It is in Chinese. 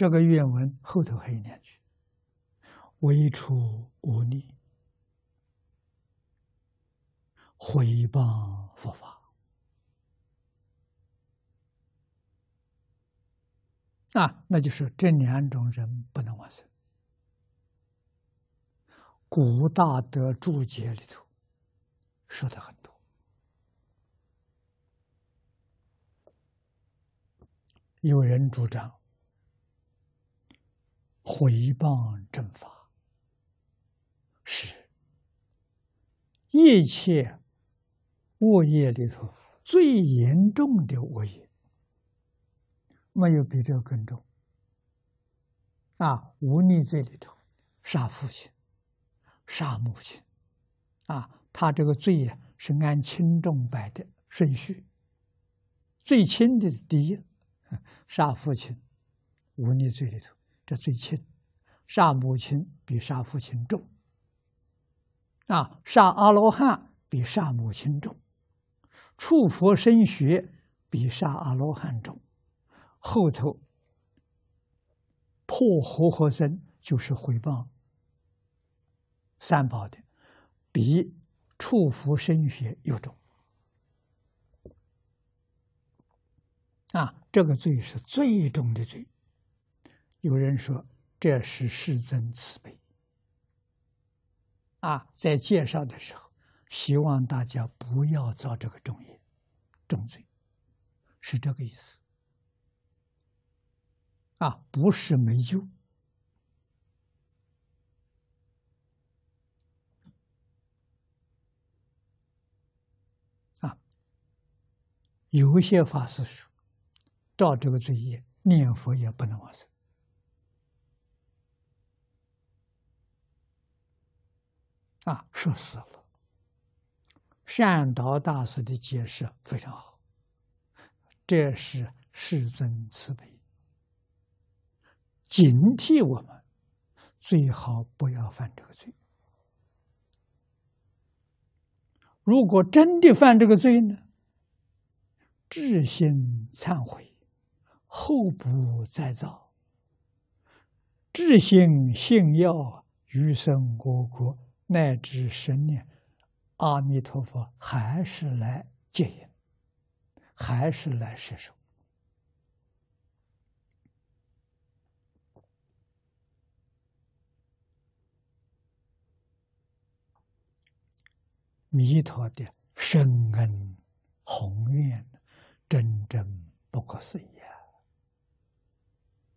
这个愿文后头还有两句：“唯出无力，毁谤佛法。”啊，那就是这两种人不能往生。古大德注解里头说的很多，有人主张毁谤正法是一切恶业里头最严重的恶业。没有比这个更重啊！无逆罪里头，杀父亲、杀母亲，啊，他这个罪呀是按轻重摆的顺序，最轻的是第一，杀父亲，无逆罪里头这最轻，杀母亲比杀父亲重，啊，杀阿罗汉比杀母亲重，触佛生学比杀阿罗汉重。后头破活和僧就是毁谤三宝的，比触佛生学又重啊！这个罪是最重的罪。有人说这是世尊慈悲啊，在介绍的时候，希望大家不要造这个重业重罪，是这个意思。啊，不是没救啊！有些法师说，照这个罪业念佛也不能往生啊，说死了。善导大师的解释非常好，这是世尊慈悲。警惕我们，最好不要犯这个罪。如果真的犯这个罪呢，至心忏悔，后不再造。至心信要余生我国乃至生念阿弥陀佛，还是来接引，还是来施受。弥陀的深恩宏愿，真正不可思议。